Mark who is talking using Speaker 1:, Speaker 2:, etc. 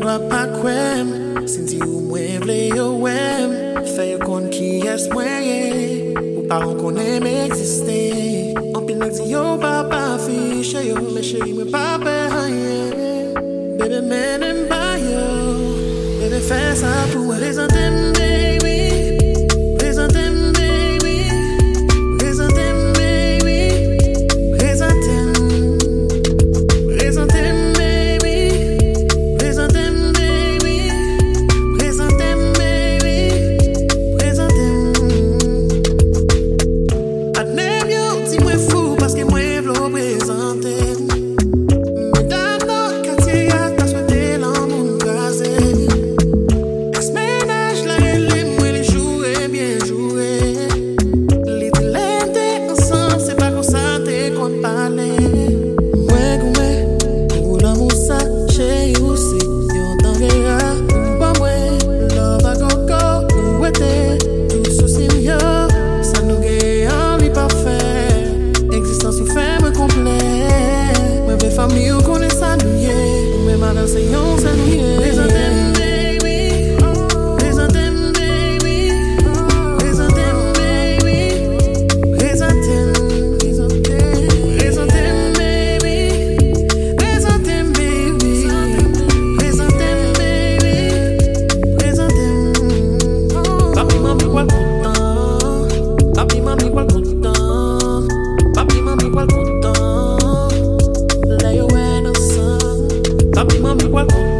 Speaker 1: pa pa kwem Sinti ou mwen vle yo wem Fè yo kon ki es mwen ye Ou pa an konen me eksiste An pil nak di yo pa pa fiche yo Me chéri mwen pa pe hanye Bebe menen I'm the one.